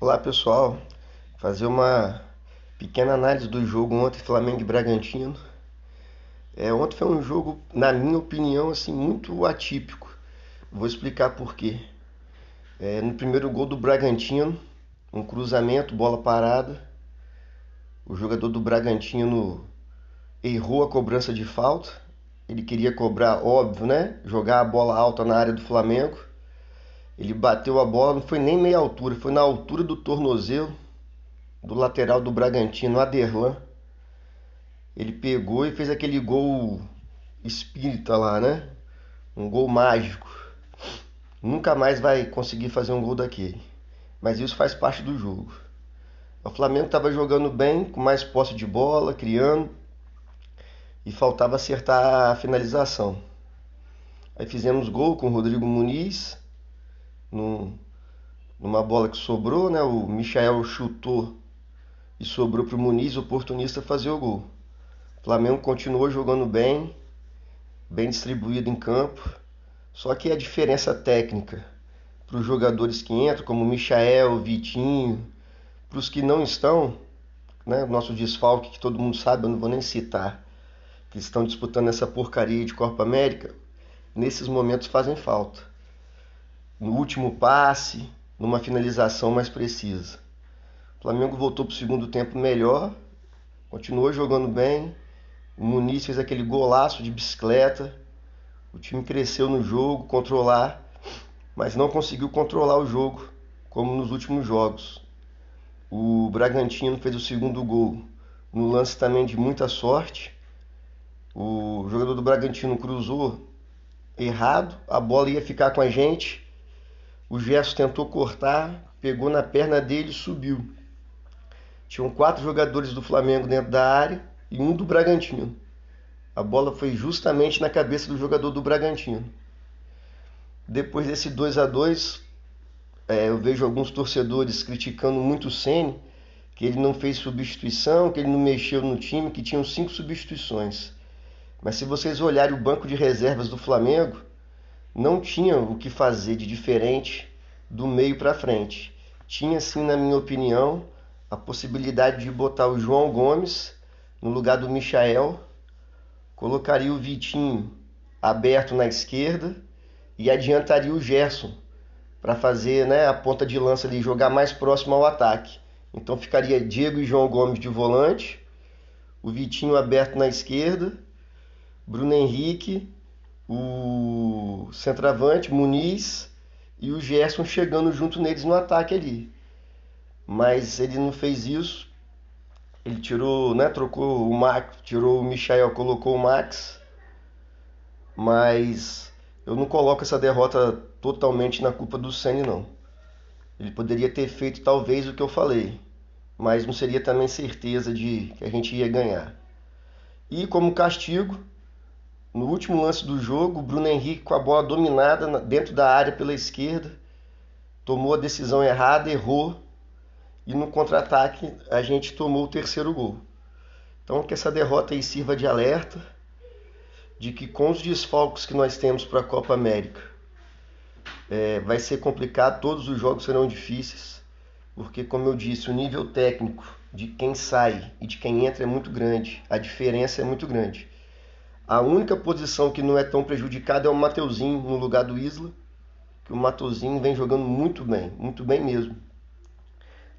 Olá pessoal, fazer uma pequena análise do jogo ontem Flamengo e Bragantino. É, ontem foi um jogo, na minha opinião, assim muito atípico. Vou explicar por quê. É, no primeiro gol do Bragantino, um cruzamento, bola parada. O jogador do Bragantino errou a cobrança de falta. Ele queria cobrar, óbvio, né? Jogar a bola alta na área do Flamengo ele bateu a bola, não foi nem meia altura, foi na altura do tornozelo do lateral do Bragantino, Aderlan. Ele pegou e fez aquele gol espírita lá, né? Um gol mágico. Nunca mais vai conseguir fazer um gol daquele. Mas isso faz parte do jogo. O Flamengo estava jogando bem, com mais posse de bola, criando. E faltava acertar a finalização. Aí fizemos gol com o Rodrigo Muniz num, numa bola que sobrou, né? O Michael chutou e sobrou para o Muniz, oportunista, fazer o gol. O Flamengo continuou jogando bem, bem distribuído em campo, só que a diferença técnica para os jogadores que entram, como Michael, Vitinho, para os que não estão, né? Nosso desfalque, que todo mundo sabe, eu não vou nem citar, que estão disputando essa porcaria de Copa América, nesses momentos fazem falta no último passe, numa finalização mais precisa. O Flamengo voltou para o segundo tempo melhor, continuou jogando bem. O Muniz fez aquele golaço de bicicleta. O time cresceu no jogo, controlar, mas não conseguiu controlar o jogo como nos últimos jogos. O Bragantino fez o segundo gol no lance também de muita sorte. O jogador do Bragantino cruzou errado, a bola ia ficar com a gente o Gerson tentou cortar, pegou na perna dele e subiu. Tinham quatro jogadores do Flamengo dentro da área e um do Bragantino. A bola foi justamente na cabeça do jogador do Bragantino. Depois desse 2 a 2 é, eu vejo alguns torcedores criticando muito o Ceni, que ele não fez substituição, que ele não mexeu no time, que tinham cinco substituições. Mas se vocês olharem o banco de reservas do Flamengo, não tinha o que fazer de diferente do meio para frente. Tinha sim, na minha opinião, a possibilidade de botar o João Gomes no lugar do Michael, colocaria o Vitinho aberto na esquerda e adiantaria o Gerson para fazer né, a ponta de lança ali, jogar mais próximo ao ataque. Então ficaria Diego e João Gomes de volante, o Vitinho aberto na esquerda, Bruno Henrique o centroavante Muniz e o Gerson chegando junto neles no ataque ali. Mas ele não fez isso. Ele tirou, né, trocou o Max, tirou o Michael, colocou o Max. Mas eu não coloco essa derrota totalmente na culpa do Senna não. Ele poderia ter feito talvez o que eu falei, mas não seria também certeza de que a gente ia ganhar. E como castigo, no último lance do jogo, o Bruno Henrique com a bola dominada dentro da área pela esquerda, tomou a decisão errada, errou e no contra-ataque a gente tomou o terceiro gol. Então que essa derrota aí sirva de alerta de que com os desfalques que nós temos para a Copa América é, vai ser complicado, todos os jogos serão difíceis, porque como eu disse, o nível técnico de quem sai e de quem entra é muito grande, a diferença é muito grande. A única posição que não é tão prejudicada é o Mateuzinho no lugar do Isla, que o Mateuzinho vem jogando muito bem, muito bem mesmo.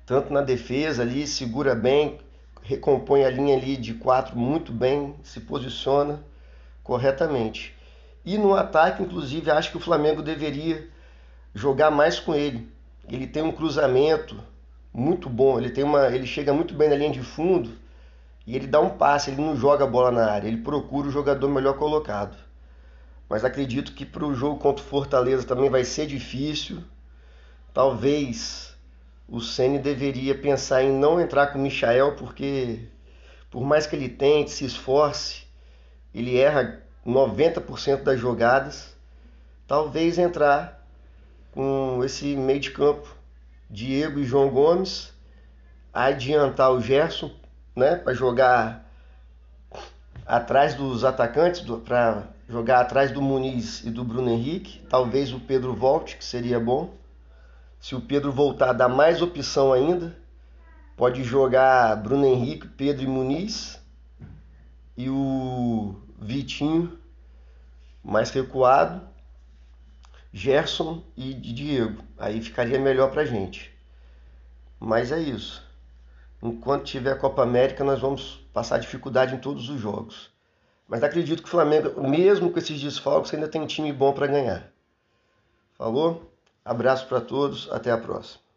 Tanto na defesa ali, segura bem, recompõe a linha ali de quatro muito bem, se posiciona corretamente. E no ataque, inclusive, acho que o Flamengo deveria jogar mais com ele. Ele tem um cruzamento muito bom, ele tem uma, ele chega muito bem na linha de fundo e ele dá um passe, ele não joga a bola na área, ele procura o jogador melhor colocado. Mas acredito que para o jogo contra o Fortaleza também vai ser difícil. Talvez o Ceni deveria pensar em não entrar com o Michael, porque por mais que ele tente, se esforce, ele erra 90% das jogadas. Talvez entrar com esse meio de campo, Diego e João Gomes, adiantar o Gerson né, para jogar atrás dos atacantes, para jogar atrás do Muniz e do Bruno Henrique. Talvez o Pedro volte, que seria bom. Se o Pedro voltar, dá mais opção ainda. Pode jogar Bruno Henrique, Pedro e Muniz. E o Vitinho mais recuado. Gerson e Diego. Aí ficaria melhor pra gente. Mas é isso. Enquanto tiver a Copa América, nós vamos passar dificuldade em todos os jogos. Mas acredito que o Flamengo, mesmo com esses desfalques, ainda tem time bom para ganhar. Falou? Abraço para todos, até a próxima.